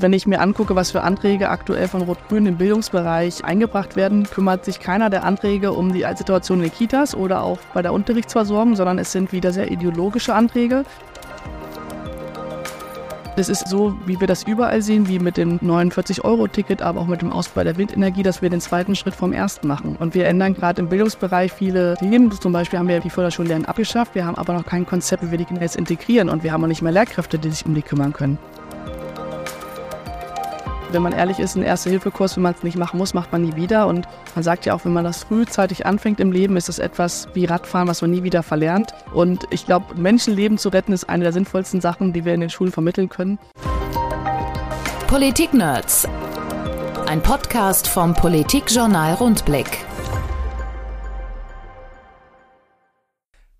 Wenn ich mir angucke, was für Anträge aktuell von Rot-Grün im Bildungsbereich eingebracht werden, kümmert sich keiner der Anträge um die Situation in den Kitas oder auch bei der Unterrichtsversorgung, sondern es sind wieder sehr ideologische Anträge. Es ist so, wie wir das überall sehen, wie mit dem 49-Euro-Ticket, aber auch mit dem Ausbau der Windenergie, dass wir den zweiten Schritt vom ersten machen. Und wir ändern gerade im Bildungsbereich viele Themen. Zum Beispiel haben wir die Förderschullernen abgeschafft. Wir haben aber noch kein Konzept, wie wir die jetzt integrieren. Und wir haben auch nicht mehr Lehrkräfte, die sich um die kümmern können. Wenn man ehrlich ist, ein Erste-Hilfe-Kurs, wenn man es nicht machen muss, macht man nie wieder. Und man sagt ja auch, wenn man das frühzeitig anfängt im Leben, ist es etwas wie Radfahren, was man nie wieder verlernt. Und ich glaube, Menschenleben zu retten ist eine der sinnvollsten Sachen, die wir in den Schulen vermitteln können. Politik-Nerds. Ein Podcast vom Politikjournal Rundblick.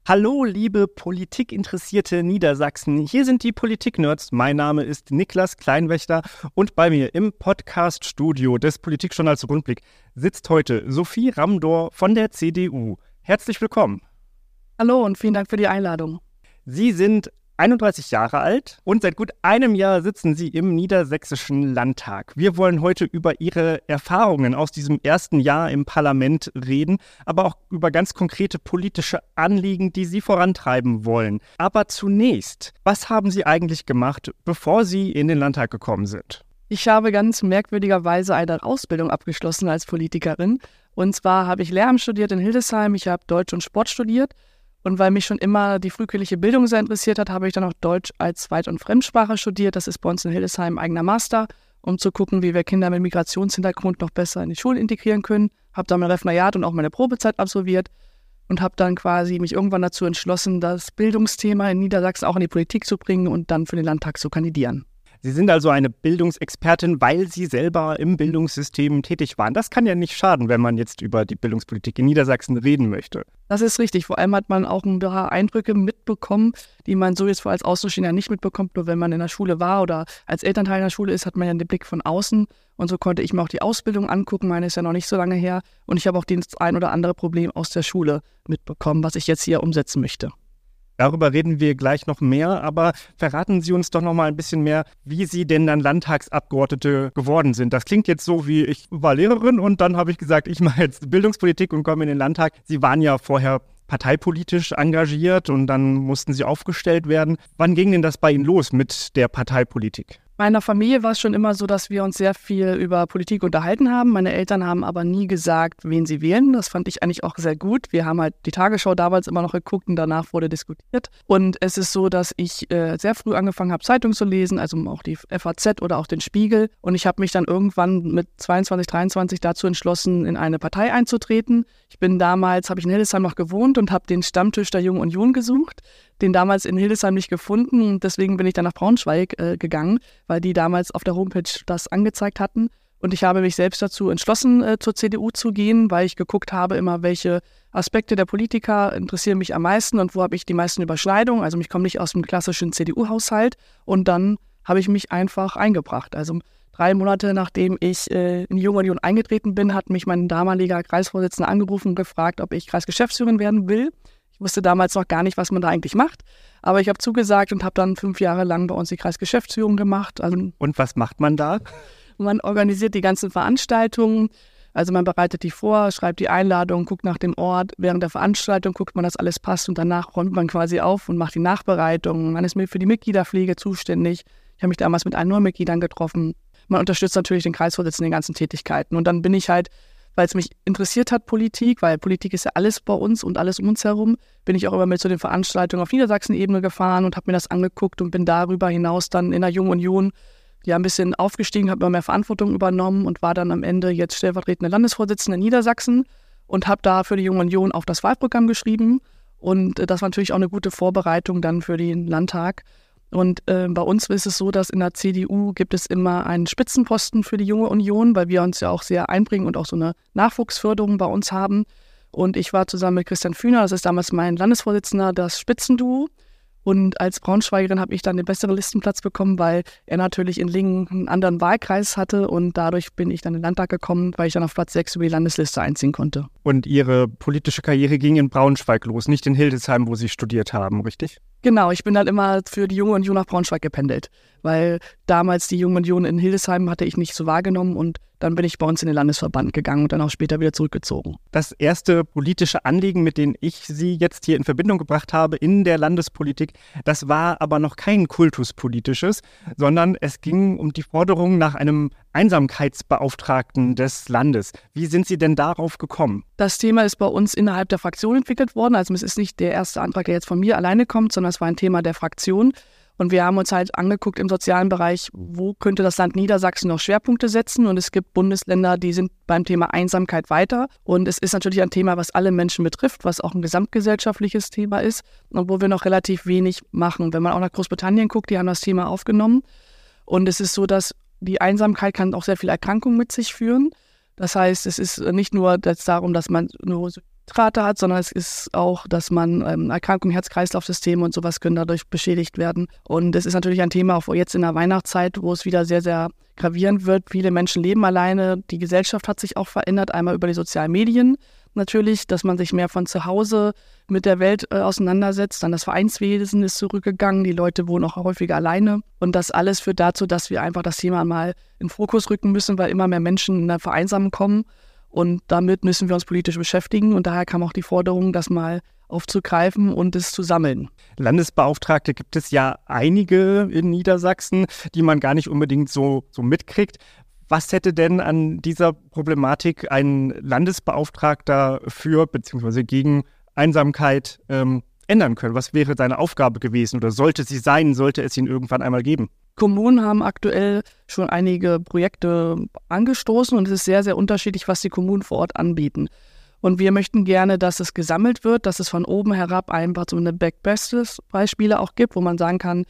Hallo, liebe politikinteressierte Niedersachsen. Hier sind die Politik-Nerds. Mein Name ist Niklas Kleinwächter und bei mir im Podcast-Studio des Politikjournals Rundblick sitzt heute Sophie Ramdor von der CDU. Herzlich willkommen. Hallo und vielen Dank für die Einladung. Sie sind 31 Jahre alt und seit gut einem Jahr sitzen Sie im Niedersächsischen Landtag. Wir wollen heute über Ihre Erfahrungen aus diesem ersten Jahr im Parlament reden, aber auch über ganz konkrete politische Anliegen, die Sie vorantreiben wollen. Aber zunächst, was haben Sie eigentlich gemacht, bevor Sie in den Landtag gekommen sind? Ich habe ganz merkwürdigerweise eine Ausbildung abgeschlossen als Politikerin. Und zwar habe ich Lehramt studiert in Hildesheim, ich habe Deutsch und Sport studiert und weil mich schon immer die frühkindliche Bildung sehr interessiert hat, habe ich dann auch Deutsch als Zweit- und Fremdsprache studiert. Das ist bei uns in Hildesheim eigener Master, um zu gucken, wie wir Kinder mit Migrationshintergrund noch besser in die Schulen integrieren können. Habe dann mein Referendariat und auch meine Probezeit absolviert und habe dann quasi mich irgendwann dazu entschlossen, das Bildungsthema in Niedersachsen auch in die Politik zu bringen und dann für den Landtag zu kandidieren. Sie sind also eine Bildungsexpertin, weil Sie selber im Bildungssystem tätig waren. Das kann ja nicht schaden, wenn man jetzt über die Bildungspolitik in Niedersachsen reden möchte. Das ist richtig. Vor allem hat man auch ein paar Eindrücke mitbekommen, die man so jetzt als Außenstehender nicht mitbekommt. Nur wenn man in der Schule war oder als Elternteil in der Schule ist, hat man ja den Blick von außen. Und so konnte ich mir auch die Ausbildung angucken. Meine ist ja noch nicht so lange her. Und ich habe auch das ein oder andere Problem aus der Schule mitbekommen, was ich jetzt hier umsetzen möchte. Darüber reden wir gleich noch mehr, aber verraten Sie uns doch noch mal ein bisschen mehr, wie Sie denn dann Landtagsabgeordnete geworden sind. Das klingt jetzt so wie ich war Lehrerin und dann habe ich gesagt, ich mache jetzt Bildungspolitik und komme in den Landtag. Sie waren ja vorher parteipolitisch engagiert und dann mussten Sie aufgestellt werden. Wann ging denn das bei Ihnen los mit der Parteipolitik? Meiner Familie war es schon immer so, dass wir uns sehr viel über Politik unterhalten haben. Meine Eltern haben aber nie gesagt, wen sie wählen. Das fand ich eigentlich auch sehr gut. Wir haben halt die Tagesschau damals immer noch geguckt und danach wurde diskutiert. Und es ist so, dass ich äh, sehr früh angefangen habe, Zeitung zu lesen, also auch die FAZ oder auch den Spiegel. Und ich habe mich dann irgendwann mit 22, 23 dazu entschlossen, in eine Partei einzutreten. Ich bin damals, habe ich in Hildesheim noch gewohnt und habe den Stammtisch der Jungen Union gesucht den damals in Hildesheim nicht gefunden und deswegen bin ich dann nach Braunschweig äh, gegangen, weil die damals auf der Homepage das angezeigt hatten. Und ich habe mich selbst dazu entschlossen, äh, zur CDU zu gehen, weil ich geguckt habe, immer welche Aspekte der Politiker interessieren mich am meisten und wo habe ich die meisten Überschneidungen. Also ich komme nicht aus dem klassischen CDU-Haushalt und dann habe ich mich einfach eingebracht. Also drei Monate nachdem ich äh, in die Junge Union eingetreten bin, hat mich mein damaliger Kreisvorsitzender angerufen und gefragt, ob ich Kreisgeschäftsführerin werden will. Ich wusste damals noch gar nicht, was man da eigentlich macht. Aber ich habe zugesagt und habe dann fünf Jahre lang bei uns die Kreisgeschäftsführung gemacht. Also und was macht man da? Man organisiert die ganzen Veranstaltungen. Also man bereitet die vor, schreibt die Einladung, guckt nach dem Ort. Während der Veranstaltung guckt man, dass alles passt und danach räumt man quasi auf und macht die Nachbereitung. Man ist für die Mitgliederpflege zuständig. Ich habe mich damals mit allen Mitgliedern getroffen. Man unterstützt natürlich den Kreisvorsitzenden in den ganzen Tätigkeiten. Und dann bin ich halt weil es mich interessiert hat, Politik, weil Politik ist ja alles bei uns und alles um uns herum, bin ich auch immer mit zu den Veranstaltungen auf Niedersachsen-Ebene gefahren und habe mir das angeguckt und bin darüber hinaus dann in der Jungen Union ja ein bisschen aufgestiegen, habe immer mehr Verantwortung übernommen und war dann am Ende jetzt stellvertretende Landesvorsitzende in Niedersachsen und habe da für die Junge Union auch das Wahlprogramm geschrieben. Und äh, das war natürlich auch eine gute Vorbereitung dann für den Landtag. Und äh, bei uns ist es so, dass in der CDU gibt es immer einen Spitzenposten für die junge Union, weil wir uns ja auch sehr einbringen und auch so eine Nachwuchsförderung bei uns haben. Und ich war zusammen mit Christian Fühner, das ist damals mein Landesvorsitzender, das Spitzenduo. Und als Braunschweigerin habe ich dann den besseren Listenplatz bekommen, weil er natürlich in Lingen einen anderen Wahlkreis hatte und dadurch bin ich dann in den Landtag gekommen, weil ich dann auf Platz 6 über die Landesliste einziehen konnte. Und Ihre politische Karriere ging in Braunschweig los, nicht in Hildesheim, wo Sie studiert haben, richtig? Genau, ich bin dann immer für die Junge Union nach Braunschweig gependelt, weil damals die Junge Union in Hildesheim hatte ich nicht so wahrgenommen und dann bin ich bei uns in den Landesverband gegangen und dann auch später wieder zurückgezogen. Das erste politische Anliegen, mit dem ich Sie jetzt hier in Verbindung gebracht habe in der Landespolitik, das war aber noch kein kultuspolitisches, sondern es ging um die Forderung nach einem Einsamkeitsbeauftragten des Landes. Wie sind Sie denn darauf gekommen? Das Thema ist bei uns innerhalb der Fraktion entwickelt worden. Also es ist nicht der erste Antrag, der jetzt von mir alleine kommt, sondern es war ein Thema der Fraktion. Und wir haben uns halt angeguckt im sozialen Bereich, wo könnte das Land Niedersachsen noch Schwerpunkte setzen. Und es gibt Bundesländer, die sind beim Thema Einsamkeit weiter. Und es ist natürlich ein Thema, was alle Menschen betrifft, was auch ein gesamtgesellschaftliches Thema ist und wo wir noch relativ wenig machen. Wenn man auch nach Großbritannien guckt, die haben das Thema aufgenommen. Und es ist so, dass die Einsamkeit kann auch sehr viele Erkrankungen mit sich führen. Das heißt, es ist nicht nur darum, dass man nur Rate hat, sondern es ist auch, dass man ähm, Erkrankungen, Herz-Kreislauf-Systeme und sowas können dadurch beschädigt werden. Und es ist natürlich ein Thema auch jetzt in der Weihnachtszeit, wo es wieder sehr, sehr gravierend wird. Viele Menschen leben alleine. Die Gesellschaft hat sich auch verändert, einmal über die sozialen Medien natürlich, dass man sich mehr von zu Hause mit der Welt äh, auseinandersetzt. Dann das Vereinswesen ist zurückgegangen, die Leute wohnen auch häufiger alleine. Und das alles führt dazu, dass wir einfach das Thema mal in Fokus rücken müssen, weil immer mehr Menschen in der Vereinsamung kommen. Und damit müssen wir uns politisch beschäftigen. Und daher kam auch die Forderung, das mal aufzugreifen und es zu sammeln. Landesbeauftragte gibt es ja einige in Niedersachsen, die man gar nicht unbedingt so, so mitkriegt. Was hätte denn an dieser Problematik ein Landesbeauftragter für bzw. gegen Einsamkeit ähm, ändern können? Was wäre seine Aufgabe gewesen oder sollte sie sein, sollte es ihn irgendwann einmal geben? Kommunen haben aktuell schon einige Projekte angestoßen und es ist sehr, sehr unterschiedlich, was die Kommunen vor Ort anbieten. Und wir möchten gerne, dass es gesammelt wird, dass es von oben herab einfach so eine Back-Bestes-Beispiele auch gibt, wo man sagen kann,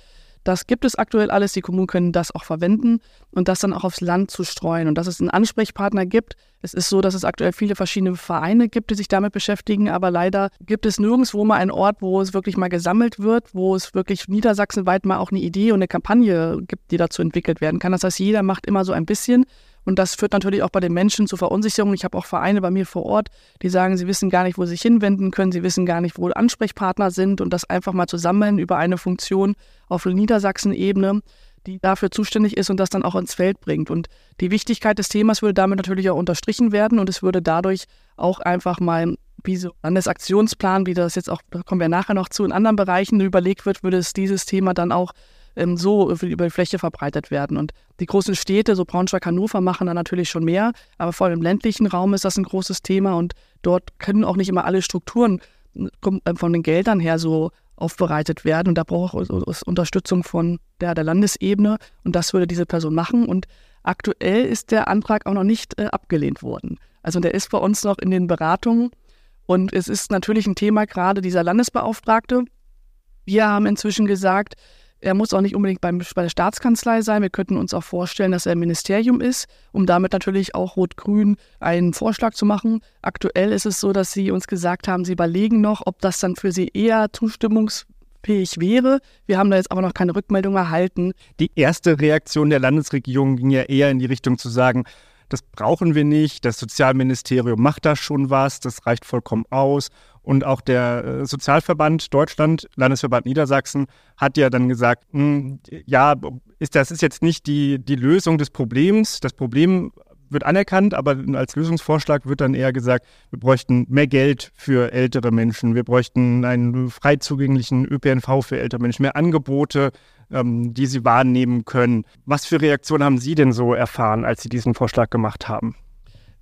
das gibt es aktuell alles, die Kommunen können das auch verwenden und das dann auch aufs Land zu streuen und dass es einen Ansprechpartner gibt. Es ist so, dass es aktuell viele verschiedene Vereine gibt, die sich damit beschäftigen, aber leider gibt es nirgendwo mal einen Ort, wo es wirklich mal gesammelt wird, wo es wirklich niedersachsenweit mal auch eine Idee und eine Kampagne gibt, die dazu entwickelt werden kann. Das heißt, jeder macht immer so ein bisschen und das führt natürlich auch bei den Menschen zu Verunsicherung. Ich habe auch Vereine bei mir vor Ort, die sagen, sie wissen gar nicht, wo sie sich hinwenden können, sie wissen gar nicht, wo Ansprechpartner sind und das einfach mal zusammen über eine Funktion auf Niedersachsen-Ebene die dafür zuständig ist und das dann auch ins Feld bringt. Und die Wichtigkeit des Themas würde damit natürlich auch unterstrichen werden und es würde dadurch auch einfach mal wie so Landesaktionsplan, wie das jetzt auch, da kommen wir nachher noch zu, in anderen Bereichen überlegt wird, würde es dieses Thema dann auch ähm, so über die Fläche verbreitet werden. Und die großen Städte, so Braunschweig, Hannover, machen da natürlich schon mehr, aber vor allem im ländlichen Raum ist das ein großes Thema und dort können auch nicht immer alle Strukturen äh, von den Geldern her so aufbereitet werden. Und da braucht es Unterstützung von der, der Landesebene und das würde diese Person machen. Und aktuell ist der Antrag auch noch nicht äh, abgelehnt worden. Also der ist bei uns noch in den Beratungen. Und es ist natürlich ein Thema, gerade dieser Landesbeauftragte. Wir haben inzwischen gesagt, er muss auch nicht unbedingt beim, bei der Staatskanzlei sein. Wir könnten uns auch vorstellen, dass er im Ministerium ist, um damit natürlich auch Rot-Grün einen Vorschlag zu machen. Aktuell ist es so, dass Sie uns gesagt haben, Sie überlegen noch, ob das dann für Sie eher zustimmungsfähig wäre. Wir haben da jetzt aber noch keine Rückmeldung erhalten. Die erste Reaktion der Landesregierung ging ja eher in die Richtung zu sagen, das brauchen wir nicht, das Sozialministerium macht da schon was, das reicht vollkommen aus. Und auch der äh, Sozialverband Deutschland, Landesverband Niedersachsen, hat ja dann gesagt, mh, hm, ja, ist, das ist jetzt nicht die, die Lösung des Problems. Das Problem wird anerkannt, aber als Lösungsvorschlag wird dann eher gesagt, wir bräuchten mehr Geld für ältere Menschen, wir bräuchten einen frei zugänglichen ÖPNV für ältere Menschen, mehr Angebote, ähm, die sie wahrnehmen können. Was für Reaktionen haben Sie denn so erfahren, als Sie diesen Vorschlag gemacht haben?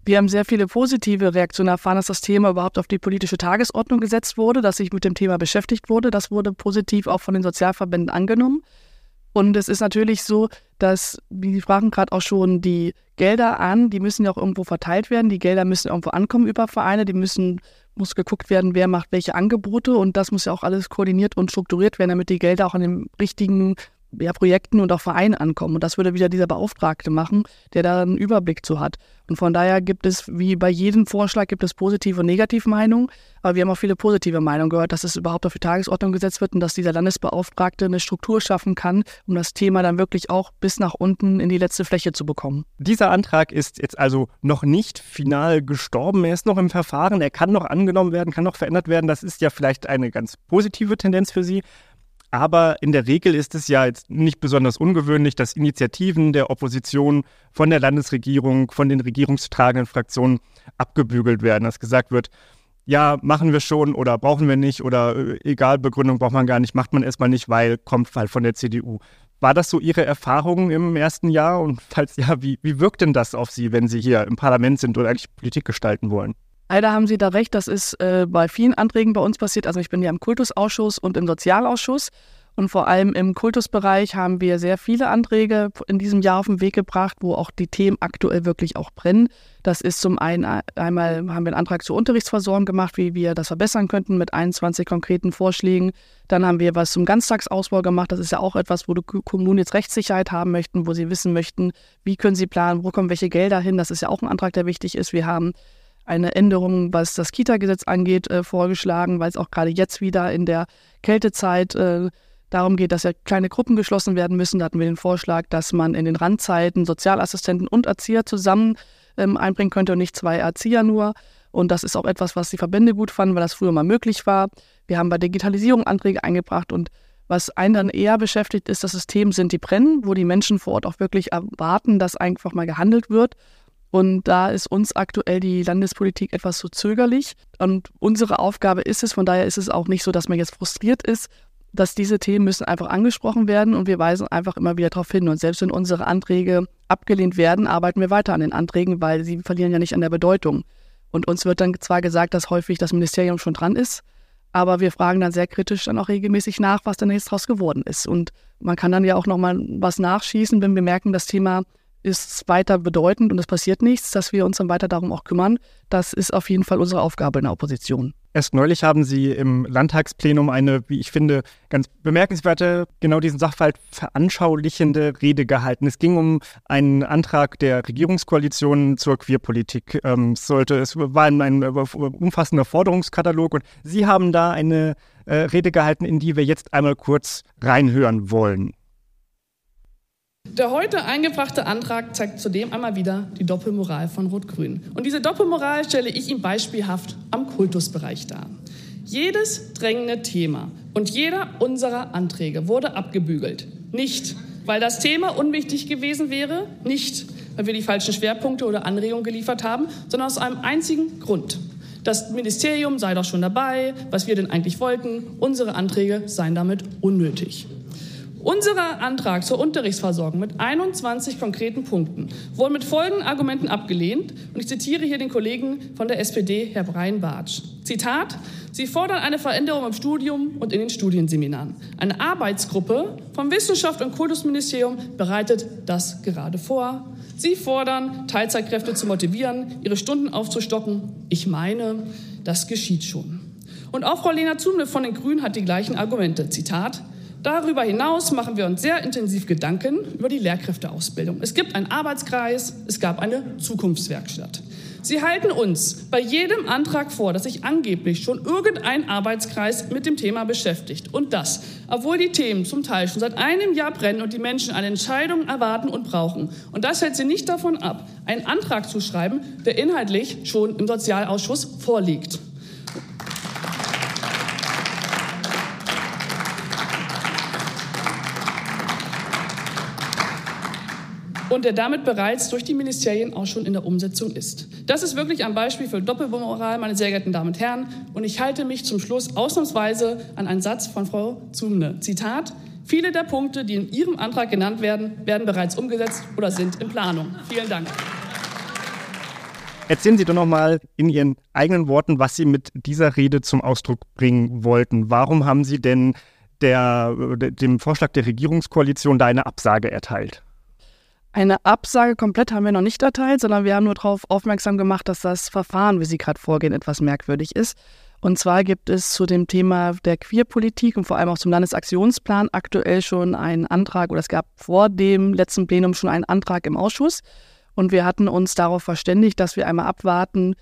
Wir haben sehr viele positive Reaktionen erfahren, dass das Thema überhaupt auf die politische Tagesordnung gesetzt wurde, dass sich mit dem Thema beschäftigt wurde. Das wurde positiv auch von den Sozialverbänden angenommen. Und es ist natürlich so, dass, wie Sie sprachen gerade auch schon, die Gelder an, die müssen ja auch irgendwo verteilt werden. Die Gelder müssen irgendwo ankommen über Vereine, die müssen, muss geguckt werden, wer macht welche Angebote und das muss ja auch alles koordiniert und strukturiert werden, damit die Gelder auch an den richtigen ja, Projekten und auch Vereinen ankommen. Und das würde wieder dieser Beauftragte machen, der da einen Überblick zu hat. Und von daher gibt es, wie bei jedem Vorschlag, gibt es positive und negative Meinungen. Aber wir haben auch viele positive Meinungen gehört, dass es überhaupt auf die Tagesordnung gesetzt wird und dass dieser Landesbeauftragte eine Struktur schaffen kann, um das Thema dann wirklich auch bis nach unten in die letzte Fläche zu bekommen. Dieser Antrag ist jetzt also noch nicht final gestorben. Er ist noch im Verfahren. Er kann noch angenommen werden, kann noch verändert werden. Das ist ja vielleicht eine ganz positive Tendenz für Sie. Aber in der Regel ist es ja jetzt nicht besonders ungewöhnlich, dass Initiativen der Opposition von der Landesregierung, von den regierungstragenden Fraktionen abgebügelt werden, dass gesagt wird, ja, machen wir schon oder brauchen wir nicht oder äh, egal, Begründung braucht man gar nicht, macht man erstmal nicht, weil kommt halt von der CDU. War das so Ihre Erfahrung im ersten Jahr? Und falls ja, wie, wie wirkt denn das auf Sie, wenn Sie hier im Parlament sind und eigentlich Politik gestalten wollen? Leider haben Sie da recht, das ist äh, bei vielen Anträgen bei uns passiert. Also ich bin ja im Kultusausschuss und im Sozialausschuss. Und vor allem im Kultusbereich haben wir sehr viele Anträge in diesem Jahr auf den Weg gebracht, wo auch die Themen aktuell wirklich auch brennen. Das ist zum einen einmal haben wir einen Antrag zur Unterrichtsversorgung gemacht, wie wir das verbessern könnten mit 21 konkreten Vorschlägen. Dann haben wir was zum Ganztagsausbau gemacht. Das ist ja auch etwas, wo die Kommunen jetzt Rechtssicherheit haben möchten, wo sie wissen möchten, wie können sie planen, wo kommen welche Gelder hin. Das ist ja auch ein Antrag, der wichtig ist. Wir haben eine Änderung, was das Kita-Gesetz angeht, äh, vorgeschlagen, weil es auch gerade jetzt wieder in der Kältezeit äh, darum geht, dass ja kleine Gruppen geschlossen werden müssen. Da hatten wir den Vorschlag, dass man in den Randzeiten Sozialassistenten und Erzieher zusammen ähm, einbringen könnte und nicht zwei Erzieher nur. Und das ist auch etwas, was die Verbände gut fanden, weil das früher mal möglich war. Wir haben bei Digitalisierung Anträge eingebracht und was einen dann eher beschäftigt, ist, dass es Themen sind, die brennen, wo die Menschen vor Ort auch wirklich erwarten, dass einfach mal gehandelt wird. Und da ist uns aktuell die Landespolitik etwas zu zögerlich. Und unsere Aufgabe ist es, von daher ist es auch nicht so, dass man jetzt frustriert ist, dass diese Themen müssen einfach angesprochen werden und wir weisen einfach immer wieder darauf hin. Und selbst wenn unsere Anträge abgelehnt werden, arbeiten wir weiter an den Anträgen, weil sie verlieren ja nicht an der Bedeutung. Und uns wird dann zwar gesagt, dass häufig das Ministerium schon dran ist, aber wir fragen dann sehr kritisch dann auch regelmäßig nach, was denn jetzt daraus geworden ist. Und man kann dann ja auch nochmal was nachschießen, wenn wir merken, das Thema ist weiter bedeutend und es passiert nichts, dass wir uns dann weiter darum auch kümmern. Das ist auf jeden Fall unsere Aufgabe in der Opposition. Erst neulich haben Sie im Landtagsplenum eine, wie ich finde, ganz bemerkenswerte, genau diesen Sachverhalt veranschaulichende Rede gehalten. Es ging um einen Antrag der Regierungskoalition zur Queerpolitik. Ähm, es sollte, es war ein, ein, umfassender Forderungskatalog und Sie haben da eine äh, Rede gehalten, in die wir jetzt einmal kurz reinhören wollen. Der heute eingebrachte Antrag zeigt zudem einmal wieder die Doppelmoral von Rot-Grün. Und diese Doppelmoral stelle ich Ihnen beispielhaft am Kultusbereich dar. Jedes drängende Thema und jeder unserer Anträge wurde abgebügelt. Nicht, weil das Thema unwichtig gewesen wäre, nicht, weil wir die falschen Schwerpunkte oder Anregungen geliefert haben, sondern aus einem einzigen Grund. Das Ministerium sei doch schon dabei, was wir denn eigentlich wollten. Unsere Anträge seien damit unnötig. Unser Antrag zur Unterrichtsversorgung mit 21 konkreten Punkten wurde mit folgenden Argumenten abgelehnt. Und ich zitiere hier den Kollegen von der SPD, Herr Breinbartsch. Zitat, Sie fordern eine Veränderung im Studium und in den Studienseminaren. Eine Arbeitsgruppe vom Wissenschaft- und Kultusministerium bereitet das gerade vor. Sie fordern, Teilzeitkräfte zu motivieren, ihre Stunden aufzustocken. Ich meine, das geschieht schon. Und auch Frau Lena Zumle von den Grünen hat die gleichen Argumente. Zitat, Darüber hinaus machen wir uns sehr intensiv Gedanken über die Lehrkräfteausbildung. Es gibt einen Arbeitskreis, es gab eine Zukunftswerkstatt. Sie halten uns bei jedem Antrag vor, dass sich angeblich schon irgendein Arbeitskreis mit dem Thema beschäftigt. Und das, obwohl die Themen zum Teil schon seit einem Jahr brennen und die Menschen eine Entscheidung erwarten und brauchen. Und das hält sie nicht davon ab, einen Antrag zu schreiben, der inhaltlich schon im Sozialausschuss vorliegt. Und der damit bereits durch die Ministerien auch schon in der Umsetzung ist. Das ist wirklich ein Beispiel für Doppelmoral, meine sehr geehrten Damen und Herren. Und ich halte mich zum Schluss ausnahmsweise an einen Satz von Frau Zumne. Zitat, viele der Punkte, die in Ihrem Antrag genannt werden, werden bereits umgesetzt oder sind in Planung. Vielen Dank. Erzählen Sie doch noch mal in Ihren eigenen Worten, was Sie mit dieser Rede zum Ausdruck bringen wollten. Warum haben Sie denn der, dem Vorschlag der Regierungskoalition da eine Absage erteilt? Eine Absage komplett haben wir noch nicht erteilt, sondern wir haben nur darauf aufmerksam gemacht, dass das Verfahren, wie Sie gerade vorgehen, etwas merkwürdig ist. Und zwar gibt es zu dem Thema der Queerpolitik und vor allem auch zum Landesaktionsplan aktuell schon einen Antrag oder es gab vor dem letzten Plenum schon einen Antrag im Ausschuss. Und wir hatten uns darauf verständigt, dass wir einmal abwarten,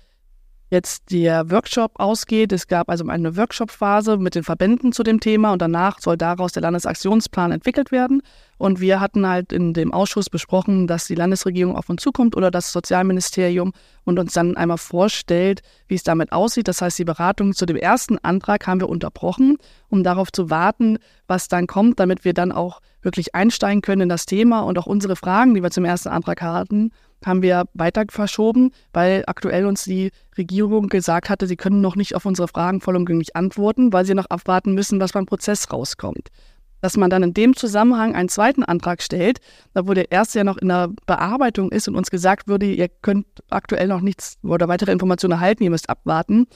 jetzt der Workshop ausgeht. Es gab also eine Workshop-Phase mit den Verbänden zu dem Thema und danach soll daraus der Landesaktionsplan entwickelt werden. Und wir hatten halt in dem Ausschuss besprochen, dass die Landesregierung auf uns zukommt oder das Sozialministerium und uns dann einmal vorstellt, wie es damit aussieht. Das heißt, die Beratung zu dem ersten Antrag haben wir unterbrochen, um darauf zu warten, was dann kommt, damit wir dann auch wirklich einsteigen können in das Thema und auch unsere Fragen, die wir zum ersten Antrag hatten, haben wir weiter verschoben, weil aktuell uns die Regierung gesagt hatte, sie können noch nicht auf unsere Fragen vollumgänglich antworten, weil sie noch abwarten müssen, was beim Prozess rauskommt. Dass man dann in dem Zusammenhang einen zweiten Antrag stellt, da wo der erste ja noch in der Bearbeitung ist und uns gesagt würde, ihr könnt aktuell noch nichts oder weitere Informationen erhalten, ihr müsst abwarten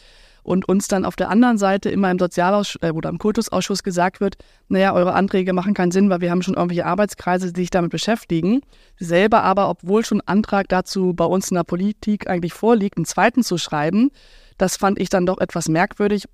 und uns dann auf der anderen Seite immer im Sozialausschuss äh, oder im Kultusausschuss gesagt wird, naja, eure Anträge machen keinen Sinn, weil wir haben schon irgendwelche Arbeitskreise, die sich damit beschäftigen. Selber aber, obwohl schon Antrag dazu bei uns in der Politik eigentlich vorliegt, einen zweiten zu schreiben, das fand ich dann doch etwas merkwürdig.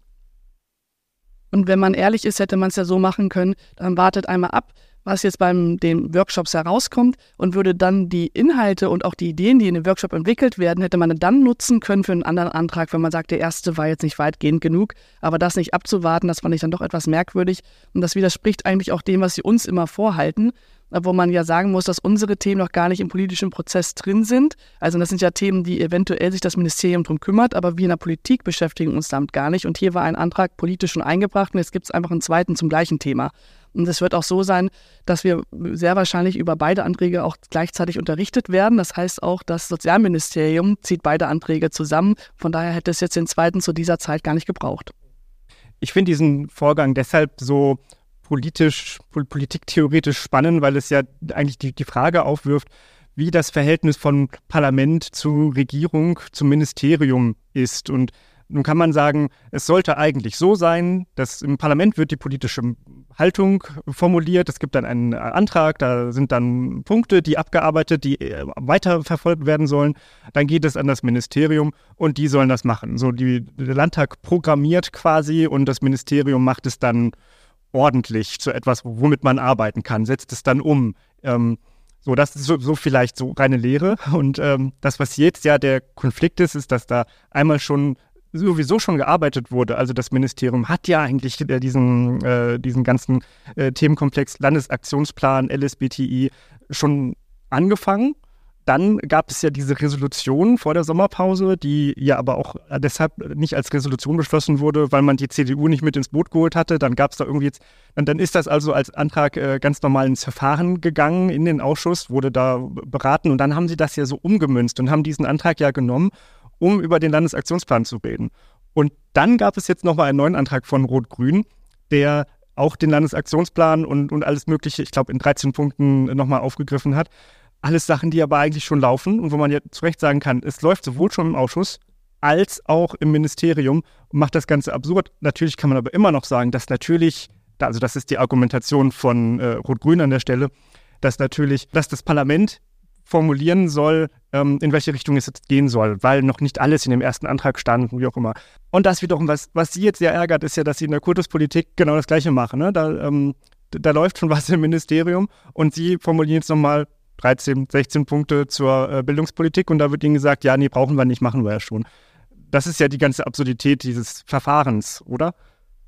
Und wenn man ehrlich ist, hätte man es ja so machen können, dann wartet einmal ab, was jetzt beim den Workshops herauskommt und würde dann die Inhalte und auch die Ideen, die in dem Workshop entwickelt werden, hätte man dann nutzen können für einen anderen Antrag, wenn man sagt, der erste war jetzt nicht weitgehend genug. Aber das nicht abzuwarten, das fand ich dann doch etwas merkwürdig. Und das widerspricht eigentlich auch dem, was sie uns immer vorhalten wo man ja sagen muss, dass unsere Themen noch gar nicht im politischen Prozess drin sind. Also das sind ja Themen, die eventuell sich das Ministerium drum kümmert, aber wir in der Politik beschäftigen uns damit gar nicht. Und hier war ein Antrag politisch schon eingebracht und jetzt gibt es einfach einen zweiten zum gleichen Thema. Und es wird auch so sein, dass wir sehr wahrscheinlich über beide Anträge auch gleichzeitig unterrichtet werden. Das heißt auch, das Sozialministerium zieht beide Anträge zusammen. Von daher hätte es jetzt den zweiten zu dieser Zeit gar nicht gebraucht. Ich finde diesen Vorgang deshalb so politisch, politiktheoretisch spannend, weil es ja eigentlich die, die Frage aufwirft, wie das Verhältnis von Parlament zu Regierung, zum Ministerium ist. Und nun kann man sagen, es sollte eigentlich so sein, dass im Parlament wird die politische Haltung formuliert. Es gibt dann einen Antrag, da sind dann Punkte, die abgearbeitet, die äh, weiterverfolgt werden sollen. Dann geht es an das Ministerium und die sollen das machen. So, die, der Landtag programmiert quasi und das Ministerium macht es dann ordentlich zu etwas, womit man arbeiten kann, setzt es dann um. Ähm, so, das ist so, so, vielleicht so reine Lehre. Und ähm, das, was jetzt ja der Konflikt ist, ist, dass da einmal schon sowieso schon gearbeitet wurde. Also das Ministerium hat ja eigentlich äh, diesen, äh, diesen ganzen äh, Themenkomplex Landesaktionsplan, LSBTI schon angefangen. Dann gab es ja diese Resolution vor der Sommerpause, die ja aber auch deshalb nicht als Resolution beschlossen wurde, weil man die CDU nicht mit ins Boot geholt hatte. Dann gab es da irgendwie jetzt, und dann ist das also als Antrag äh, ganz normal ins Verfahren gegangen in den Ausschuss, wurde da beraten und dann haben sie das ja so umgemünzt und haben diesen Antrag ja genommen um über den Landesaktionsplan zu reden. Und dann gab es jetzt nochmal einen neuen Antrag von Rot-Grün, der auch den Landesaktionsplan und, und alles Mögliche, ich glaube, in 13 Punkten nochmal aufgegriffen hat. Alles Sachen, die aber eigentlich schon laufen und wo man ja zu Recht sagen kann, es läuft sowohl schon im Ausschuss als auch im Ministerium und macht das Ganze absurd. Natürlich kann man aber immer noch sagen, dass natürlich, also das ist die Argumentation von äh, Rot-Grün an der Stelle, dass natürlich, dass das Parlament formulieren soll, ähm, in welche Richtung es jetzt gehen soll, weil noch nicht alles in dem ersten Antrag stand, wie auch immer. Und das wiederum, was, was Sie jetzt sehr ärgert, ist ja, dass Sie in der Kultuspolitik genau das Gleiche machen. Ne? Da, ähm, da läuft schon was im Ministerium und Sie formulieren jetzt nochmal 13, 16 Punkte zur äh, Bildungspolitik und da wird Ihnen gesagt, ja, nee, brauchen wir nicht, machen wir ja schon. Das ist ja die ganze Absurdität dieses Verfahrens, oder?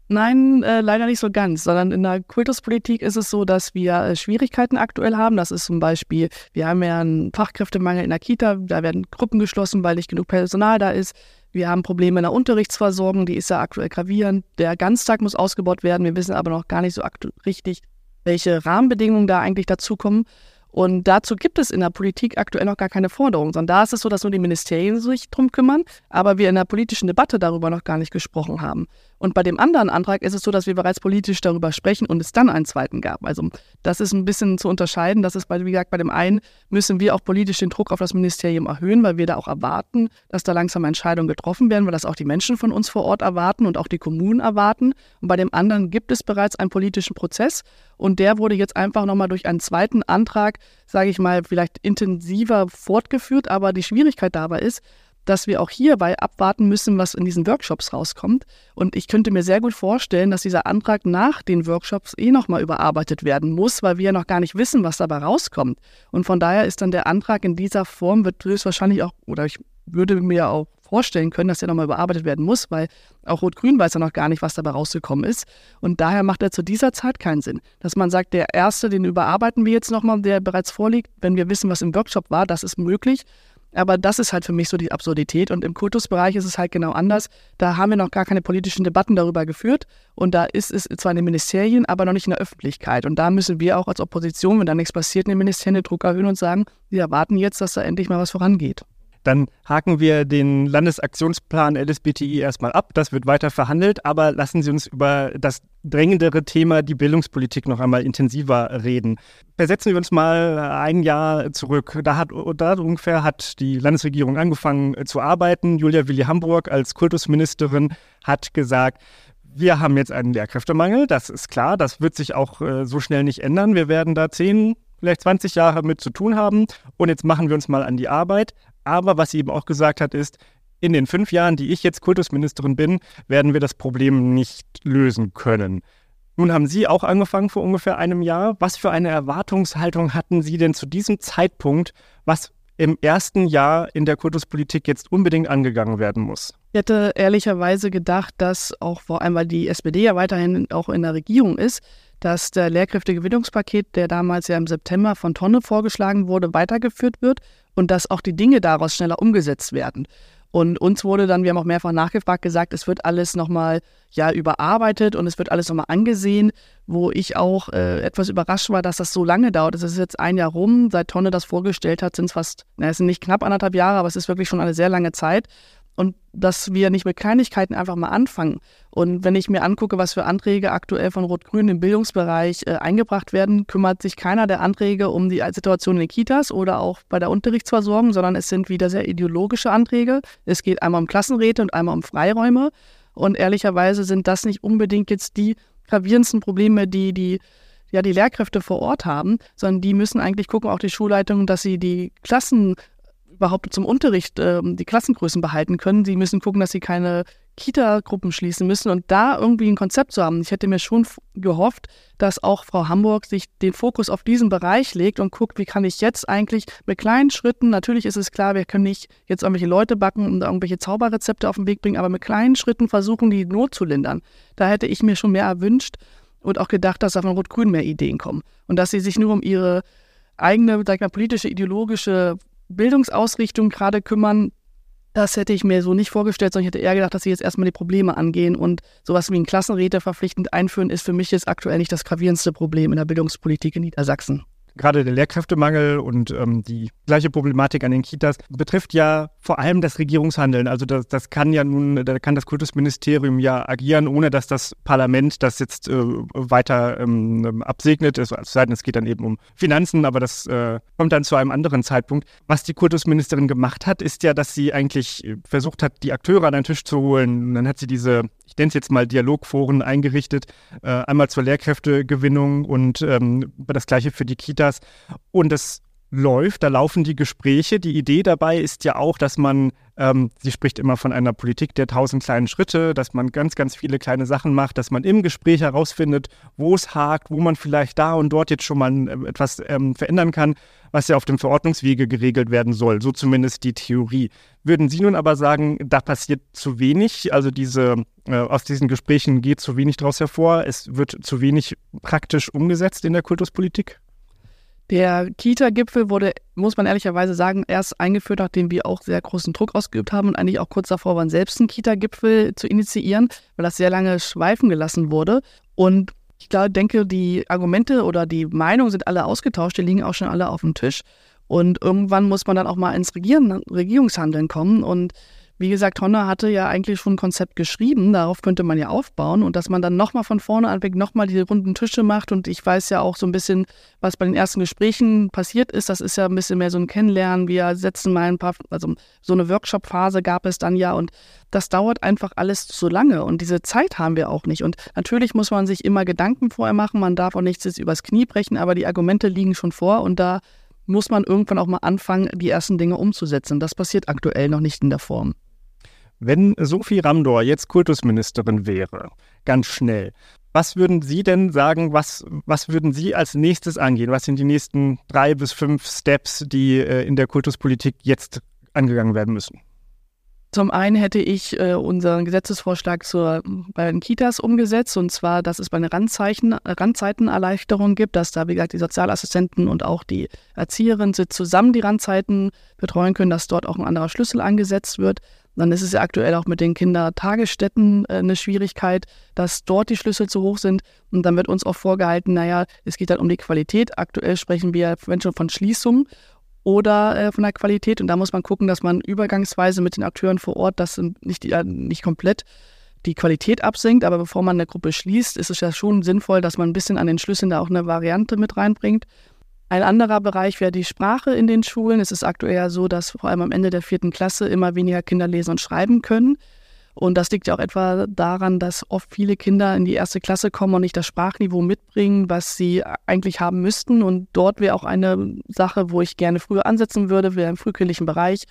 Nein, äh, leider nicht so ganz, sondern in der Kultuspolitik ist es so, dass wir äh, Schwierigkeiten aktuell haben. Das ist zum Beispiel, wir haben ja einen Fachkräftemangel in der Kita, da werden Gruppen geschlossen, weil nicht genug Personal da ist. Wir haben Probleme in der Unterrichtsversorgung, die ist ja aktuell gravierend. Der Ganztag muss ausgebaut werden. Wir wissen aber noch gar nicht so richtig, welche Rahmenbedingungen da eigentlich dazukommen. Und dazu gibt es in der Politik aktuell noch gar keine Forderung, sondern da ist es so, dass nur die Ministerien sich drum kümmern, aber wir in der politischen Debatte darüber noch gar nicht gesprochen haben. Und bei dem anderen Antrag ist es so, dass wir bereits politisch darüber sprechen und es dann einen zweiten gab. Also das ist ein bisschen zu unterscheiden. Das ist, bei, wie gesagt, bei dem einen müssen wir auch politisch den Druck auf das Ministerium erhöhen, weil wir da auch erwarten, dass da langsam Entscheidungen getroffen werden, weil das auch die Menschen von uns vor Ort erwarten und auch die Kommunen erwarten. Und bei dem anderen gibt es bereits einen politischen Prozess und der wurde jetzt einfach nochmal durch einen zweiten Antrag, sage ich mal, vielleicht intensiver fortgeführt. Aber die Schwierigkeit dabei ist, dass wir auch hierbei abwarten müssen, was in diesen Workshops rauskommt. Und ich könnte mir sehr gut vorstellen, dass dieser Antrag nach den Workshops eh nochmal überarbeitet werden muss, weil wir ja noch gar nicht wissen, was dabei rauskommt. Und von daher ist dann der Antrag in dieser Form, wird höchstwahrscheinlich auch, oder ich würde mir auch vorstellen können, dass der nochmal überarbeitet werden muss, weil auch Rot-Grün weiß ja noch gar nicht, was dabei rausgekommen ist. Und daher macht er zu dieser Zeit keinen Sinn. Dass man sagt, der erste, den überarbeiten wir jetzt nochmal, der bereits vorliegt, wenn wir wissen, was im Workshop war, das ist möglich. Aber das ist halt für mich so die Absurdität. Und im Kultusbereich ist es halt genau anders. Da haben wir noch gar keine politischen Debatten darüber geführt. Und da ist es zwar in den Ministerien, aber noch nicht in der Öffentlichkeit. Und da müssen wir auch als Opposition, wenn da nichts passiert, in den Ministerien den Druck erhöhen und sagen, wir erwarten jetzt, dass da endlich mal was vorangeht. Dann haken wir den Landesaktionsplan LSBTI erstmal ab. Das wird weiter verhandelt. Aber lassen Sie uns über das drängendere Thema, die Bildungspolitik, noch einmal intensiver reden. Versetzen wir uns mal ein Jahr zurück. Da hat da ungefähr hat die Landesregierung angefangen zu arbeiten. Julia Willi Hamburg als Kultusministerin hat gesagt, wir haben jetzt einen Lehrkräftemangel, das ist klar, das wird sich auch äh, so schnell nicht ändern. Wir werden da zehn, vielleicht 20 Jahre mit zu tun haben. Und jetzt machen wir uns mal an die Arbeit. Aber was sie eben auch gesagt hat, ist, in den fünf Jahren, die ich jetzt Kultusministerin bin, werden wir das Problem nicht lösen können. Nun haben Sie auch angefangen vor ungefähr einem Jahr. Was für eine Erwartungshaltung hatten Sie denn zu diesem Zeitpunkt, was im ersten Jahr in der Kultuspolitik jetzt unbedingt angegangen werden muss? Ich hätte ehrlicherweise gedacht, dass auch vor allem, weil die SPD ja weiterhin auch in der Regierung ist, dass der Lehrkräftegewinnungspaket, der damals ja im September von Tonne vorgeschlagen wurde, weitergeführt wird und dass auch die Dinge daraus schneller umgesetzt werden. Und uns wurde dann, wir haben auch mehrfach nachgefragt, gesagt, es wird alles nochmal ja, überarbeitet und es wird alles nochmal angesehen, wo ich auch äh, etwas überrascht war, dass das so lange dauert. Es ist jetzt ein Jahr rum, seit Tonne das vorgestellt hat, sind es fast, na, es sind nicht knapp anderthalb Jahre, aber es ist wirklich schon eine sehr lange Zeit und dass wir nicht mit Kleinigkeiten einfach mal anfangen. Und wenn ich mir angucke, was für Anträge aktuell von Rot-Grün im Bildungsbereich äh, eingebracht werden, kümmert sich keiner der Anträge um die Situation in den Kitas oder auch bei der Unterrichtsversorgung, sondern es sind wieder sehr ideologische Anträge. Es geht einmal um Klassenräte und einmal um Freiräume. Und ehrlicherweise sind das nicht unbedingt jetzt die gravierendsten Probleme, die die ja, die Lehrkräfte vor Ort haben, sondern die müssen eigentlich gucken, auch die Schulleitungen, dass sie die Klassen überhaupt zum Unterricht äh, die Klassengrößen behalten können. Sie müssen gucken, dass sie keine Kita-Gruppen schließen müssen und da irgendwie ein Konzept zu haben. Ich hätte mir schon gehofft, dass auch Frau Hamburg sich den Fokus auf diesen Bereich legt und guckt, wie kann ich jetzt eigentlich mit kleinen Schritten, natürlich ist es klar, wir können nicht jetzt irgendwelche Leute backen und irgendwelche Zauberrezepte auf den Weg bringen, aber mit kleinen Schritten versuchen, die Not zu lindern. Da hätte ich mir schon mehr erwünscht und auch gedacht, dass da von Rot-Grün mehr Ideen kommen und dass sie sich nur um ihre eigene, sag ich mal, politische, ideologische Bildungsausrichtung gerade kümmern, das hätte ich mir so nicht vorgestellt, sondern ich hätte eher gedacht, dass sie jetzt erstmal die Probleme angehen und sowas wie ein Klassenräte verpflichtend einführen, ist für mich jetzt aktuell nicht das gravierendste Problem in der Bildungspolitik in Niedersachsen gerade der Lehrkräftemangel und ähm, die gleiche Problematik an den Kitas betrifft ja vor allem das Regierungshandeln. Also das, das kann ja nun, da kann das Kultusministerium ja agieren, ohne dass das Parlament das jetzt äh, weiter ähm, absegnet. Es, es es geht dann eben um Finanzen, aber das äh, kommt dann zu einem anderen Zeitpunkt. Was die Kultusministerin gemacht hat, ist ja, dass sie eigentlich versucht hat, die Akteure an den Tisch zu holen. Und dann hat sie diese ich nenne es jetzt mal Dialogforen eingerichtet, äh, einmal zur Lehrkräftegewinnung und ähm, das gleiche für die Kitas. Und es läuft, da laufen die Gespräche. Die Idee dabei ist ja auch, dass man, ähm, sie spricht immer von einer Politik der tausend kleinen Schritte, dass man ganz, ganz viele kleine Sachen macht, dass man im Gespräch herausfindet, wo es hakt, wo man vielleicht da und dort jetzt schon mal äh, etwas ähm, verändern kann, was ja auf dem Verordnungswege geregelt werden soll. So zumindest die Theorie. Würden Sie nun aber sagen, da passiert zu wenig, also diese, äh, aus diesen Gesprächen geht zu wenig daraus hervor, es wird zu wenig praktisch umgesetzt in der Kultuspolitik? Der Kita-Gipfel wurde, muss man ehrlicherweise sagen, erst eingeführt, nachdem wir auch sehr großen Druck ausgeübt haben und eigentlich auch kurz davor waren, selbst einen Kita-Gipfel zu initiieren, weil das sehr lange schweifen gelassen wurde. Und ich glaube, denke, die Argumente oder die Meinungen sind alle ausgetauscht, die liegen auch schon alle auf dem Tisch. Und irgendwann muss man dann auch mal ins Regieren, Regierungshandeln kommen. Und wie gesagt, Honda hatte ja eigentlich schon ein Konzept geschrieben, darauf könnte man ja aufbauen und dass man dann nochmal von vorne anfängt, nochmal diese runden Tische macht und ich weiß ja auch so ein bisschen, was bei den ersten Gesprächen passiert ist, das ist ja ein bisschen mehr so ein Kennenlernen, wir setzen mal ein paar, also so eine Workshop-Phase gab es dann ja und das dauert einfach alles zu lange und diese Zeit haben wir auch nicht und natürlich muss man sich immer Gedanken vorher machen, man darf auch nichts jetzt übers Knie brechen, aber die Argumente liegen schon vor und da muss man irgendwann auch mal anfangen, die ersten Dinge umzusetzen. Das passiert aktuell noch nicht in der Form. Wenn Sophie Ramdor jetzt Kultusministerin wäre, ganz schnell, was würden Sie denn sagen, was, was würden Sie als nächstes angehen? Was sind die nächsten drei bis fünf Steps, die äh, in der Kultuspolitik jetzt angegangen werden müssen? Zum einen hätte ich äh, unseren Gesetzesvorschlag zur, bei den Kitas umgesetzt, und zwar, dass es bei einer Randzeitenerleichterung gibt, dass da, wie gesagt, die Sozialassistenten und auch die Erzieherinnen zusammen die Randzeiten betreuen können, dass dort auch ein anderer Schlüssel angesetzt wird. Dann ist es ja aktuell auch mit den Kindertagesstätten äh, eine Schwierigkeit, dass dort die Schlüssel zu hoch sind. Und dann wird uns auch vorgehalten, naja, es geht dann um die Qualität. Aktuell sprechen wir, wenn schon, von Schließung oder äh, von der Qualität. Und da muss man gucken, dass man übergangsweise mit den Akteuren vor Ort das nicht, äh, nicht komplett die Qualität absinkt. Aber bevor man eine Gruppe schließt, ist es ja schon sinnvoll, dass man ein bisschen an den Schlüsseln da auch eine Variante mit reinbringt. Ein anderer Bereich wäre die Sprache in den Schulen. Es ist aktuell ja so, dass vor allem am Ende der vierten Klasse immer weniger Kinder lesen und schreiben können. Und das liegt ja auch etwa daran, dass oft viele Kinder in die erste Klasse kommen und nicht das Sprachniveau mitbringen, was sie eigentlich haben müssten. Und dort wäre auch eine Sache, wo ich gerne früher ansetzen würde, wäre im frühkindlichen Bereich.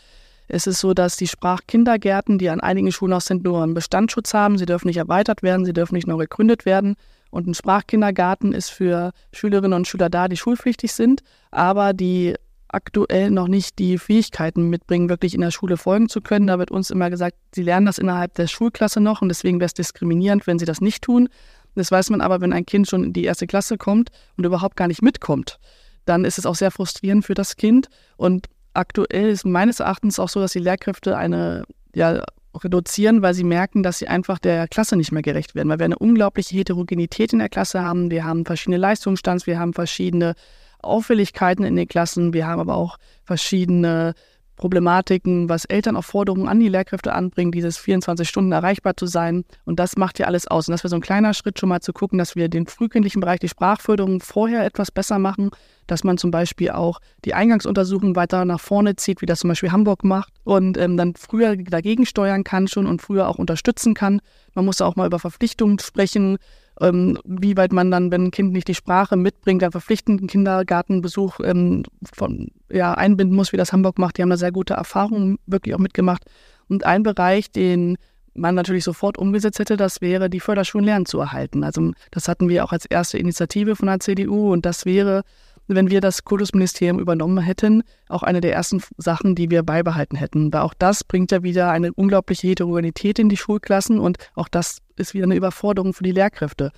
Es ist so, dass die Sprachkindergärten, die an einigen Schulen auch sind, nur einen Bestandsschutz haben. Sie dürfen nicht erweitert werden, sie dürfen nicht neu gegründet werden. Und ein Sprachkindergarten ist für Schülerinnen und Schüler da, die schulpflichtig sind, aber die aktuell noch nicht die Fähigkeiten mitbringen, wirklich in der Schule folgen zu können. Da wird uns immer gesagt, sie lernen das innerhalb der Schulklasse noch und deswegen wäre es diskriminierend, wenn sie das nicht tun. Das weiß man aber, wenn ein Kind schon in die erste Klasse kommt und überhaupt gar nicht mitkommt, dann ist es auch sehr frustrierend für das Kind. Und aktuell ist meines Erachtens auch so, dass die Lehrkräfte eine ja, reduzieren, weil sie merken, dass sie einfach der Klasse nicht mehr gerecht werden, weil wir eine unglaubliche Heterogenität in der Klasse haben. Wir haben verschiedene Leistungsstands, wir haben verschiedene Auffälligkeiten in den Klassen. Wir haben aber auch verschiedene Problematiken, was Eltern auch Forderungen an die Lehrkräfte anbringen, dieses 24 Stunden erreichbar zu sein. Und das macht ja alles aus. Und das wäre so ein kleiner Schritt schon mal zu gucken, dass wir den frühkindlichen Bereich, die Sprachförderung vorher etwas besser machen, dass man zum Beispiel auch die Eingangsuntersuchung weiter nach vorne zieht, wie das zum Beispiel Hamburg macht und ähm, dann früher dagegen steuern kann schon und früher auch unterstützen kann. Man muss auch mal über Verpflichtungen sprechen, ähm, wie weit man dann, wenn ein Kind nicht die Sprache mitbringt, einen verpflichtenden Kindergartenbesuch ähm, von, ja, einbinden muss, wie das Hamburg macht. Die haben da sehr gute Erfahrungen wirklich auch mitgemacht. Und ein Bereich, den man natürlich sofort umgesetzt hätte, das wäre, die Förderschulen lernen zu erhalten. Also das hatten wir auch als erste Initiative von der CDU und das wäre wenn wir das Kultusministerium übernommen hätten, auch eine der ersten Sachen, die wir beibehalten hätten. Weil auch das bringt ja wieder eine unglaubliche Heterogenität in die Schulklassen und auch das ist wieder eine Überforderung für die Lehrkräfte.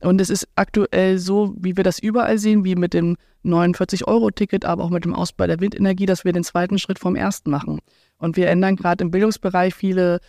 Und es ist aktuell so, wie wir das überall sehen, wie mit dem 49-Euro-Ticket, aber auch mit dem Ausbau der Windenergie, dass wir den zweiten Schritt vom ersten machen. Und wir ändern gerade im Bildungsbereich viele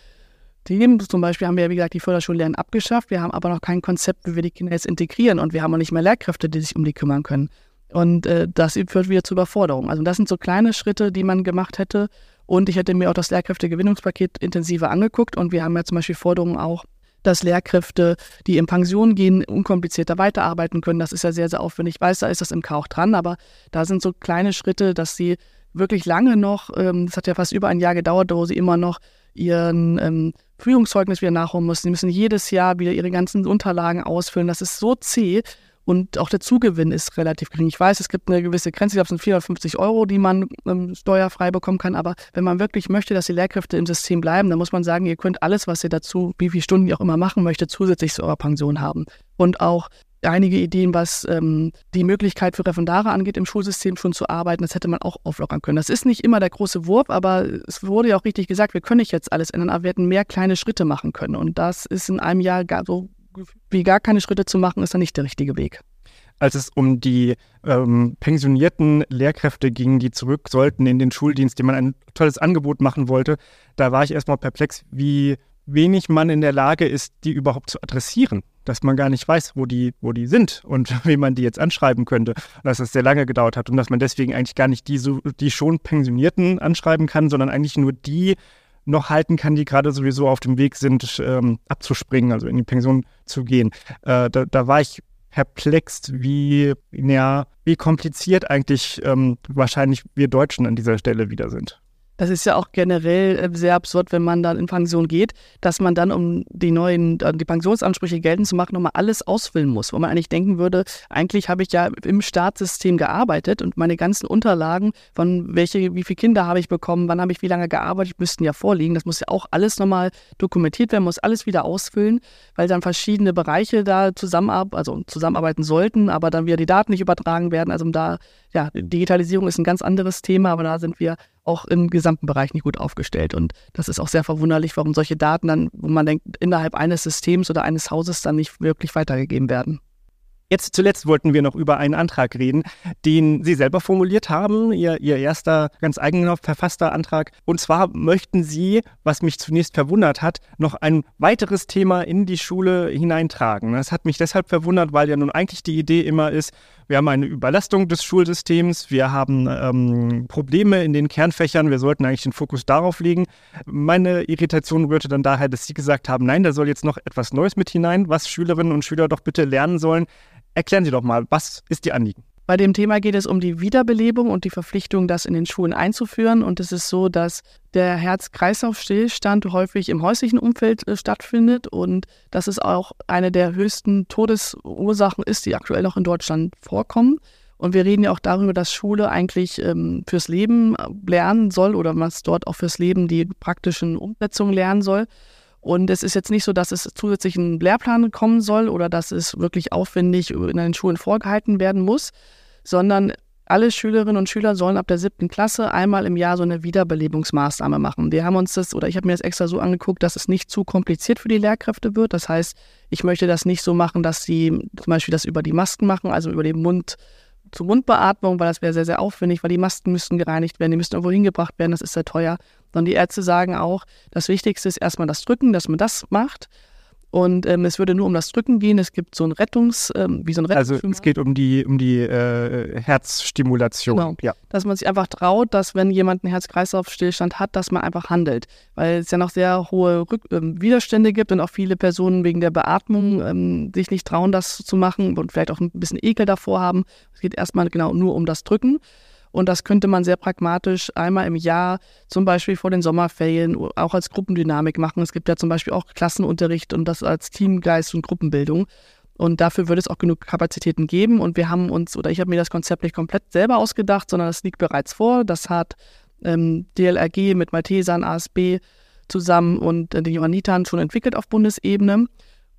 Themen. Zum Beispiel haben wir ja, wie gesagt, die Förderschullernen abgeschafft. Wir haben aber noch kein Konzept, wie wir die Kinder jetzt integrieren. Und wir haben auch nicht mehr Lehrkräfte, die sich um die kümmern können. Und äh, das führt wieder zu Überforderung. Also das sind so kleine Schritte, die man gemacht hätte. Und ich hätte mir auch das Lehrkräftegewinnungspaket intensiver angeguckt. Und wir haben ja zum Beispiel Forderungen auch, dass Lehrkräfte, die in Pension gehen, unkomplizierter weiterarbeiten können. Das ist ja sehr, sehr aufwendig. Ich weiß, da ist das im auch dran, aber da sind so kleine Schritte, dass sie wirklich lange noch, ähm, das hat ja fast über ein Jahr gedauert, wo sie immer noch ihren ähm, Führungszeugnis wieder nachholen müssen. Sie müssen jedes Jahr wieder ihre ganzen Unterlagen ausfüllen. Das ist so zäh. Und auch der Zugewinn ist relativ gering. Ich weiß, es gibt eine gewisse Grenze, ich glaube, es sind 450 Euro, die man ähm, steuerfrei bekommen kann. Aber wenn man wirklich möchte, dass die Lehrkräfte im System bleiben, dann muss man sagen, ihr könnt alles, was ihr dazu, wie viele Stunden ihr auch immer machen möchtet, zusätzlich zu eurer Pension haben. Und auch einige Ideen, was ähm, die Möglichkeit für Referendare angeht, im Schulsystem schon zu arbeiten. Das hätte man auch auflockern können. Das ist nicht immer der große Wurf, aber es wurde ja auch richtig gesagt, wir können nicht jetzt alles ändern, aber wir hätten mehr kleine Schritte machen können. Und das ist in einem Jahr gar so wie gar keine Schritte zu machen, ist dann nicht der richtige Weg. Als es um die ähm, pensionierten Lehrkräfte ging, die zurück sollten in den Schuldienst, dem man ein tolles Angebot machen wollte, da war ich erstmal perplex, wie wenig man in der Lage ist, die überhaupt zu adressieren. Dass man gar nicht weiß, wo die, wo die sind und wie man die jetzt anschreiben könnte. Dass es sehr lange gedauert hat und dass man deswegen eigentlich gar nicht die, so, die schon Pensionierten anschreiben kann, sondern eigentlich nur die, noch halten kann, die gerade sowieso auf dem Weg sind, ähm, abzuspringen, also in die Pension zu gehen. Äh, da, da, war ich perplext, wie, ja, wie kompliziert eigentlich ähm, wahrscheinlich wir Deutschen an dieser Stelle wieder sind. Das ist ja auch generell äh, sehr absurd, wenn man dann in Pension geht, dass man dann, um die neuen, die Pensionsansprüche geltend zu machen, nochmal alles ausfüllen muss. Wo man eigentlich denken würde, eigentlich habe ich ja im Staatssystem gearbeitet und meine ganzen Unterlagen von welche, wie viele Kinder habe ich bekommen, wann habe ich wie lange gearbeitet, müssten ja vorliegen. Das muss ja auch alles nochmal dokumentiert werden, muss alles wieder ausfüllen, weil dann verschiedene Bereiche da zusammenarbeiten, also zusammenarbeiten sollten, aber dann wieder die Daten nicht übertragen werden. Also da, ja, Digitalisierung ist ein ganz anderes Thema, aber da sind wir auch im gesamten Bereich nicht gut aufgestellt. Und das ist auch sehr verwunderlich, warum solche Daten dann, wo man denkt, innerhalb eines Systems oder eines Hauses dann nicht wirklich weitergegeben werden. Jetzt zuletzt wollten wir noch über einen Antrag reden, den Sie selber formuliert haben, Ihr, Ihr erster ganz eigener verfasster Antrag. Und zwar möchten Sie, was mich zunächst verwundert hat, noch ein weiteres Thema in die Schule hineintragen. Das hat mich deshalb verwundert, weil ja nun eigentlich die Idee immer ist, wir haben eine Überlastung des Schulsystems, wir haben ähm, Probleme in den Kernfächern, wir sollten eigentlich den Fokus darauf legen. Meine Irritation rührte dann daher, dass Sie gesagt haben, nein, da soll jetzt noch etwas Neues mit hinein, was Schülerinnen und Schüler doch bitte lernen sollen. Erklären Sie doch mal, was ist Ihr Anliegen? Bei dem Thema geht es um die Wiederbelebung und die Verpflichtung, das in den Schulen einzuführen. Und es ist so, dass der Herz-Kreislauf-Stillstand häufig im häuslichen Umfeld äh, stattfindet und dass es auch eine der höchsten Todesursachen ist, die aktuell noch in Deutschland vorkommen. Und wir reden ja auch darüber, dass Schule eigentlich ähm, fürs Leben lernen soll oder was dort auch fürs Leben die praktischen Umsetzungen lernen soll. Und es ist jetzt nicht so, dass es zusätzlich einen Lehrplan kommen soll oder dass es wirklich aufwendig in den Schulen vorgehalten werden muss, sondern alle Schülerinnen und Schüler sollen ab der siebten Klasse einmal im Jahr so eine Wiederbelebungsmaßnahme machen. Wir haben uns das, oder ich habe mir das extra so angeguckt, dass es nicht zu kompliziert für die Lehrkräfte wird. Das heißt, ich möchte das nicht so machen, dass sie zum Beispiel das über die Masken machen, also über den Mund zur Mundbeatmung, weil das wäre sehr, sehr aufwendig, weil die Masken müssten gereinigt werden, die müssten irgendwo hingebracht werden, das ist sehr teuer. Sondern die Ärzte sagen auch, das Wichtigste ist erstmal das Drücken, dass man das macht. Und ähm, es würde nur um das Drücken gehen. Es gibt so ein Rettungs, ähm, wie so ein Rettungs Also es geht um die, um die äh, Herzstimulation. Genau. Ja. Dass man sich einfach traut, dass wenn jemand einen Herz-Kreislauf-Stillstand hat, dass man einfach handelt. Weil es ja noch sehr hohe Rück ähm, Widerstände gibt und auch viele Personen wegen der Beatmung ähm, sich nicht trauen, das zu machen und vielleicht auch ein bisschen Ekel davor haben. Es geht erstmal genau nur um das Drücken. Und das könnte man sehr pragmatisch einmal im Jahr, zum Beispiel vor den Sommerferien, auch als Gruppendynamik machen. Es gibt ja zum Beispiel auch Klassenunterricht und das als Teamgeist und Gruppenbildung. Und dafür würde es auch genug Kapazitäten geben. Und wir haben uns, oder ich habe mir das Konzept nicht komplett selber ausgedacht, sondern das liegt bereits vor. Das hat ähm, DLRG mit Maltesern, ASB zusammen und äh, den Johannitern schon entwickelt auf Bundesebene.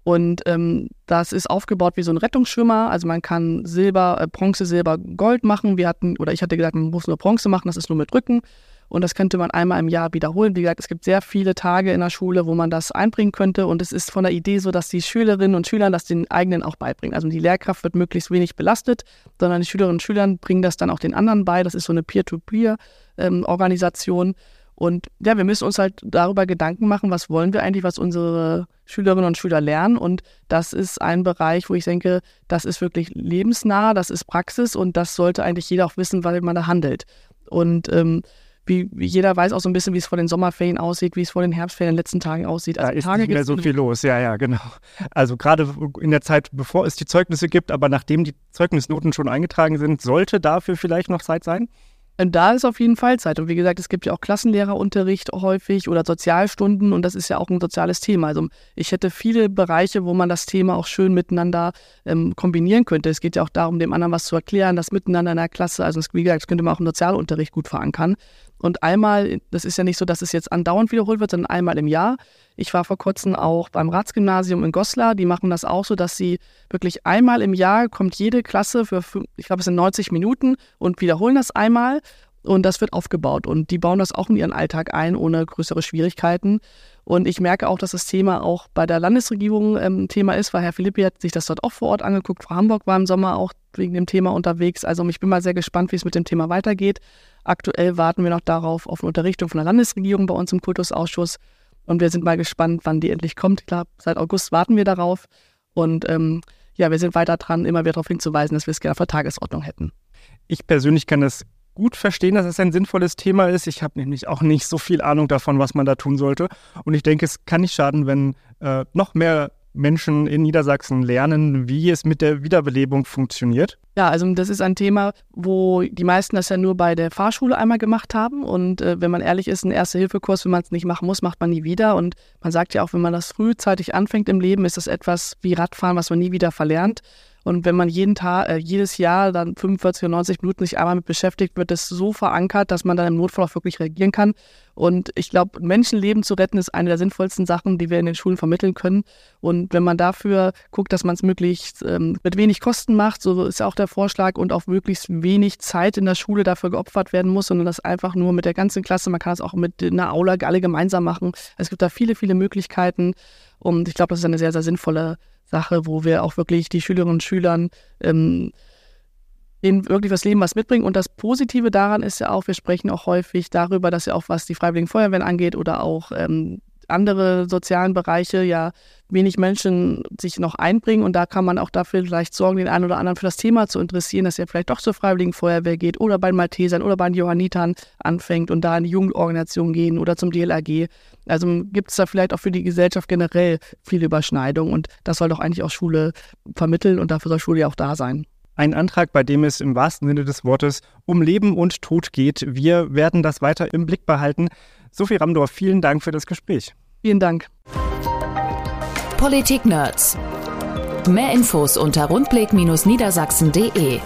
Und ähm, das ist aufgebaut wie so ein Rettungsschwimmer. Also man kann Silber, äh, Bronze, Silber, Gold machen. Wir hatten, oder ich hatte gesagt, man muss nur Bronze machen, das ist nur mit Rücken. Und das könnte man einmal im Jahr wiederholen. Wie gesagt, es gibt sehr viele Tage in der Schule, wo man das einbringen könnte. Und es ist von der Idee so, dass die Schülerinnen und Schüler das den eigenen auch beibringen. Also die Lehrkraft wird möglichst wenig belastet, sondern die Schülerinnen und Schüler bringen das dann auch den anderen bei. Das ist so eine Peer-to-Peer-Organisation. Ähm, und ja, wir müssen uns halt darüber Gedanken machen, was wollen wir eigentlich, was unsere Schülerinnen und Schüler lernen. Und das ist ein Bereich, wo ich denke, das ist wirklich lebensnah, das ist Praxis und das sollte eigentlich jeder auch wissen, weil man da handelt. Und ähm, wie, jeder weiß auch so ein bisschen, wie es vor den Sommerferien aussieht, wie es vor den Herbstferien in den letzten Tagen aussieht. Also da ist Tage nicht mehr so viel los, ja, ja, genau. Also gerade in der Zeit, bevor es die Zeugnisse gibt, aber nachdem die Zeugnisnoten schon eingetragen sind, sollte dafür vielleicht noch Zeit sein? Da ist auf jeden Fall Zeit. Und wie gesagt, es gibt ja auch Klassenlehrerunterricht häufig oder Sozialstunden und das ist ja auch ein soziales Thema. Also ich hätte viele Bereiche, wo man das Thema auch schön miteinander ähm, kombinieren könnte. Es geht ja auch darum, dem anderen was zu erklären, das miteinander in der Klasse. Also wie gesagt, das könnte man auch im Sozialunterricht gut verankern. Und einmal, das ist ja nicht so, dass es jetzt andauernd wiederholt wird, sondern einmal im Jahr. Ich war vor kurzem auch beim Ratsgymnasium in Goslar. Die machen das auch so, dass sie wirklich einmal im Jahr kommt jede Klasse für, ich glaube, es sind 90 Minuten und wiederholen das einmal. Und das wird aufgebaut. Und die bauen das auch in ihren Alltag ein, ohne größere Schwierigkeiten. Und ich merke auch, dass das Thema auch bei der Landesregierung ähm, Thema ist, weil Herr Philippi hat sich das dort auch vor Ort angeguckt. Frau Hamburg war im Sommer auch wegen dem Thema unterwegs. Also ich bin mal sehr gespannt, wie es mit dem Thema weitergeht. Aktuell warten wir noch darauf, auf eine Unterrichtung von der Landesregierung bei uns im Kultusausschuss. Und wir sind mal gespannt, wann die endlich kommt. Ich glaube, seit August warten wir darauf. Und ähm, ja, wir sind weiter dran, immer wieder darauf hinzuweisen, dass wir es gerne auf der Tagesordnung hätten. Ich persönlich kann das gut verstehen, dass es ein sinnvolles Thema ist. Ich habe nämlich auch nicht so viel Ahnung davon, was man da tun sollte. Und ich denke, es kann nicht schaden, wenn äh, noch mehr Menschen in Niedersachsen lernen, wie es mit der Wiederbelebung funktioniert? Ja, also das ist ein Thema, wo die meisten das ja nur bei der Fahrschule einmal gemacht haben. Und äh, wenn man ehrlich ist, ein Erste-Hilfe-Kurs, wenn man es nicht machen muss, macht man nie wieder. Und man sagt ja auch, wenn man das frühzeitig anfängt im Leben, ist das etwas wie Radfahren, was man nie wieder verlernt. Und wenn man jeden Tag, äh, jedes Jahr dann 45 oder 90 Minuten sich einmal mit beschäftigt, wird es so verankert, dass man dann im Notfall auch wirklich reagieren kann. Und ich glaube, Menschenleben zu retten ist eine der sinnvollsten Sachen, die wir in den Schulen vermitteln können. Und wenn man dafür guckt, dass man es möglichst ähm, mit wenig Kosten macht, so ist auch der Vorschlag und auch möglichst wenig Zeit in der Schule dafür geopfert werden muss, sondern das einfach nur mit der ganzen Klasse, man kann es auch mit einer Aula alle gemeinsam machen. Es gibt da viele, viele Möglichkeiten. Und ich glaube, das ist eine sehr, sehr sinnvolle Sache, wo wir auch wirklich die Schülerinnen und Schülern ähm, denen wirklich das Leben was mitbringen. Und das Positive daran ist ja auch, wir sprechen auch häufig darüber, dass ja auch was die Freiwilligen Feuerwehren angeht oder auch ähm, andere sozialen Bereiche ja wenig Menschen sich noch einbringen und da kann man auch dafür vielleicht sorgen, den einen oder anderen für das Thema zu interessieren, dass er vielleicht doch zur Freiwilligen Feuerwehr geht oder bei den Maltesern oder bei den Johannitern anfängt und da in die Jugendorganisation gehen oder zum DLRG. Also gibt es da vielleicht auch für die Gesellschaft generell viele Überschneidungen und das soll doch eigentlich auch Schule vermitteln und dafür soll Schule ja auch da sein. Ein Antrag, bei dem es im wahrsten Sinne des Wortes um Leben und Tod geht. Wir werden das weiter im Blick behalten. Sophie Ramdorf, vielen Dank für das Gespräch. Vielen Dank. Politik Nerds. Mehr Infos unter rundblick-niedersachsen.de.